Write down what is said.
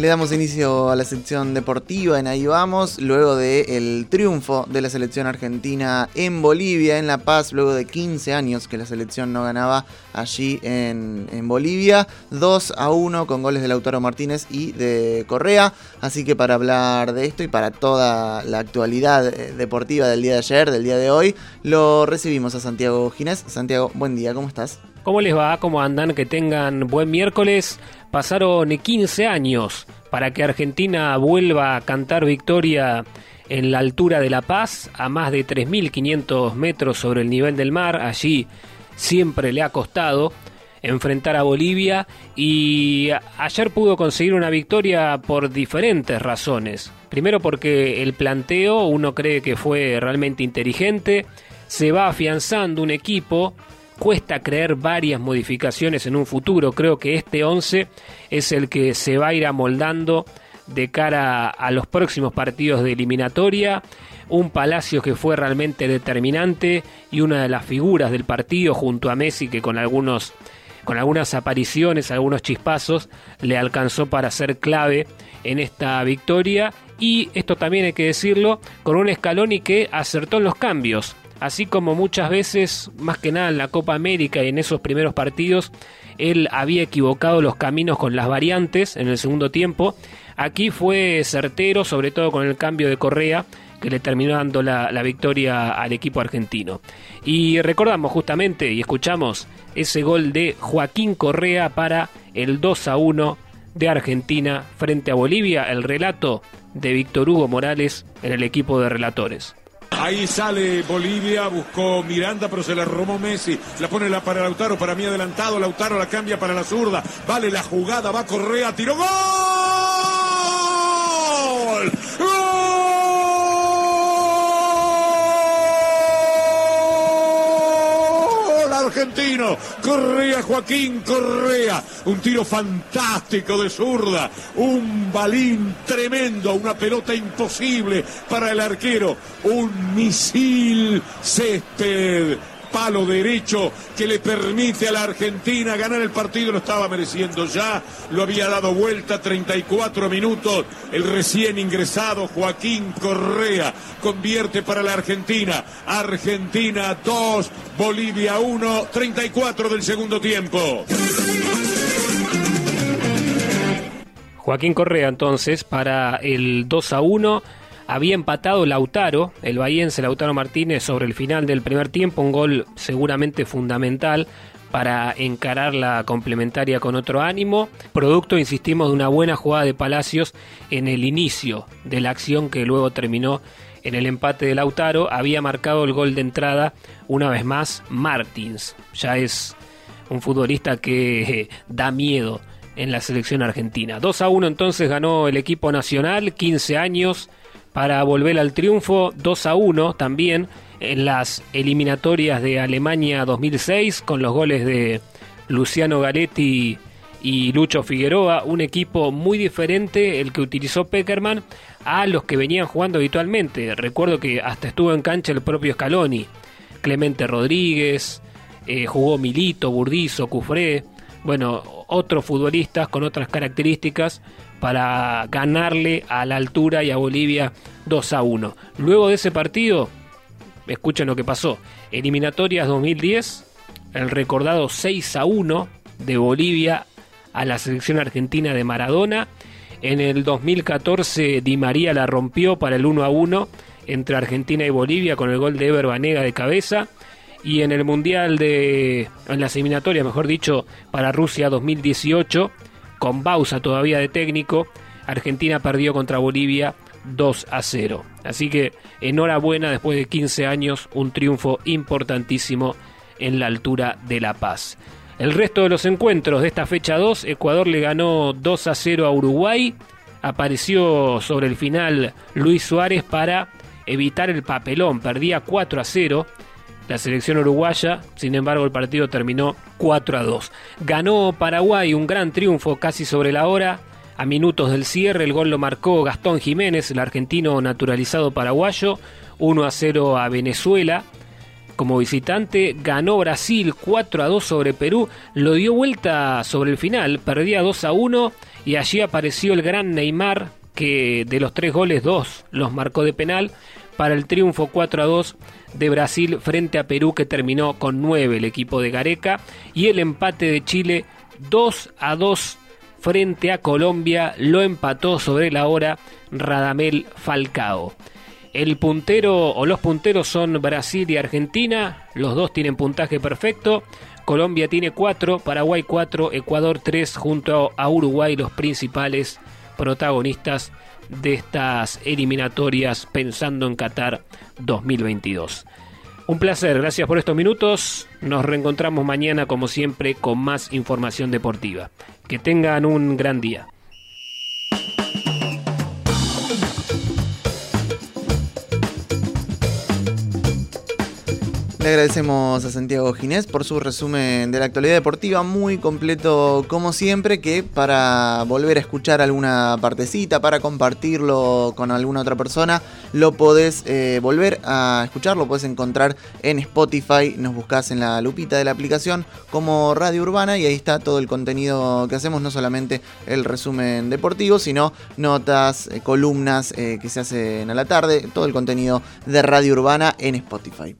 Le damos inicio a la sección deportiva en Ahí Vamos, luego del triunfo de la selección argentina en Bolivia, en La Paz, luego de 15 años que la selección no ganaba allí en, en Bolivia, 2 a 1 con goles de Lautaro Martínez y de Correa. Así que para hablar de esto y para toda la actualidad eh, deportiva del día de ayer, del día de hoy, lo recibimos a Santiago Ginés. Santiago, buen día, ¿cómo estás? ¿Cómo les va? ¿Cómo andan? Que tengan buen miércoles. Pasaron 15 años para que Argentina vuelva a cantar victoria en la altura de La Paz, a más de 3.500 metros sobre el nivel del mar. Allí siempre le ha costado enfrentar a Bolivia y ayer pudo conseguir una victoria por diferentes razones. Primero porque el planteo uno cree que fue realmente inteligente, se va afianzando un equipo cuesta creer varias modificaciones en un futuro. Creo que este 11 es el que se va a ir amoldando de cara a los próximos partidos de eliminatoria. Un Palacio que fue realmente determinante y una de las figuras del partido junto a Messi que con algunos con algunas apariciones, algunos chispazos, le alcanzó para ser clave en esta victoria. Y esto también hay que decirlo, con un Scaloni que acertó en los cambios así como muchas veces, más que nada en la Copa América y en esos primeros partidos, él había equivocado los caminos con las variantes en el segundo tiempo. Aquí fue certero, sobre todo con el cambio de Correa, que le terminó dando la, victoria al equipo argentino. Y recordamos justamente y escuchamos ese gol de Joaquín Correa para el 2 a 1 de Argentina frente a Bolivia, el relato de Víctor Hugo Morales en el equipo de relatores. Ahí sale Bolivia, buscó Miranda, pero se la robó Messi. La pone la para Lautaro, para mí adelantado. Lautaro la cambia para la zurda. Vale la jugada, va Correa, tiró gol. Correa, Joaquín Correa. Un tiro fantástico de zurda. Un balín tremendo. Una pelota imposible para el arquero. Un misil césped palo derecho que le permite a la Argentina ganar el partido. Lo estaba mereciendo ya, lo había dado vuelta 34 minutos. El recién ingresado Joaquín Correa convierte para la Argentina. Argentina 2, Bolivia 1, 34 del segundo tiempo. Joaquín Correa entonces para el 2 a 1 había empatado Lautaro, el bahiense Lautaro Martínez, sobre el final del primer tiempo, un gol seguramente fundamental para encarar la complementaria con otro ánimo. Producto, insistimos, de una buena jugada de Palacios en el inicio de la acción que luego terminó en el empate de Lautaro. Había marcado el gol de entrada una vez más Martins. Ya es un futbolista que eh, da miedo en la selección argentina. 2 a 1 entonces ganó el equipo nacional, 15 años para volver al triunfo 2 a 1 también en las eliminatorias de Alemania 2006 con los goles de Luciano Galetti y Lucho Figueroa, un equipo muy diferente el que utilizó Peckerman a los que venían jugando habitualmente. Recuerdo que hasta estuvo en cancha el propio Scaloni, Clemente Rodríguez, eh, jugó Milito, Burdizo, Cufré, bueno, otros futbolistas con otras características para ganarle a la altura y a Bolivia 2 a 1. Luego de ese partido, escuchen lo que pasó. Eliminatorias 2010, el recordado 6 a 1 de Bolivia a la selección argentina de Maradona. En el 2014 Di María la rompió para el 1 a 1 entre Argentina y Bolivia con el gol de Ever Banega de cabeza. Y en el Mundial de. en las eliminatorias, mejor dicho, para Rusia 2018 con Bausa todavía de técnico, Argentina perdió contra Bolivia 2 a 0. Así que enhorabuena después de 15 años, un triunfo importantísimo en la altura de La Paz. El resto de los encuentros de esta fecha 2, Ecuador le ganó 2 a 0 a Uruguay. Apareció sobre el final Luis Suárez para evitar el papelón, perdía 4 a 0 la selección uruguaya. Sin embargo, el partido terminó 4 a 2. Ganó Paraguay un gran triunfo casi sobre la hora. A minutos del cierre, el gol lo marcó Gastón Jiménez, el argentino naturalizado paraguayo. 1 a 0 a Venezuela como visitante, ganó Brasil 4 a 2 sobre Perú, lo dio vuelta sobre el final, perdía 2 a 1 y allí apareció el gran Neymar, que de los tres goles, dos los marcó de penal, para el triunfo 4 a 2 de Brasil frente a Perú, que terminó con 9 el equipo de Gareca, y el empate de Chile 2 a 2 frente a Colombia, lo empató sobre la hora Radamel Falcao. El puntero o los punteros son Brasil y Argentina, los dos tienen puntaje perfecto. Colombia tiene 4, Paraguay 4, Ecuador 3 junto a Uruguay los principales protagonistas de estas eliminatorias pensando en Qatar 2022. Un placer, gracias por estos minutos. Nos reencontramos mañana como siempre con más información deportiva. Que tengan un gran día. Le agradecemos a Santiago Ginés por su resumen de la actualidad deportiva, muy completo como siempre, que para volver a escuchar alguna partecita, para compartirlo con alguna otra persona, lo podés eh, volver a escuchar, lo podés encontrar en Spotify, nos buscas en la lupita de la aplicación como Radio Urbana y ahí está todo el contenido que hacemos, no solamente el resumen deportivo, sino notas, eh, columnas eh, que se hacen a la tarde, todo el contenido de Radio Urbana en Spotify.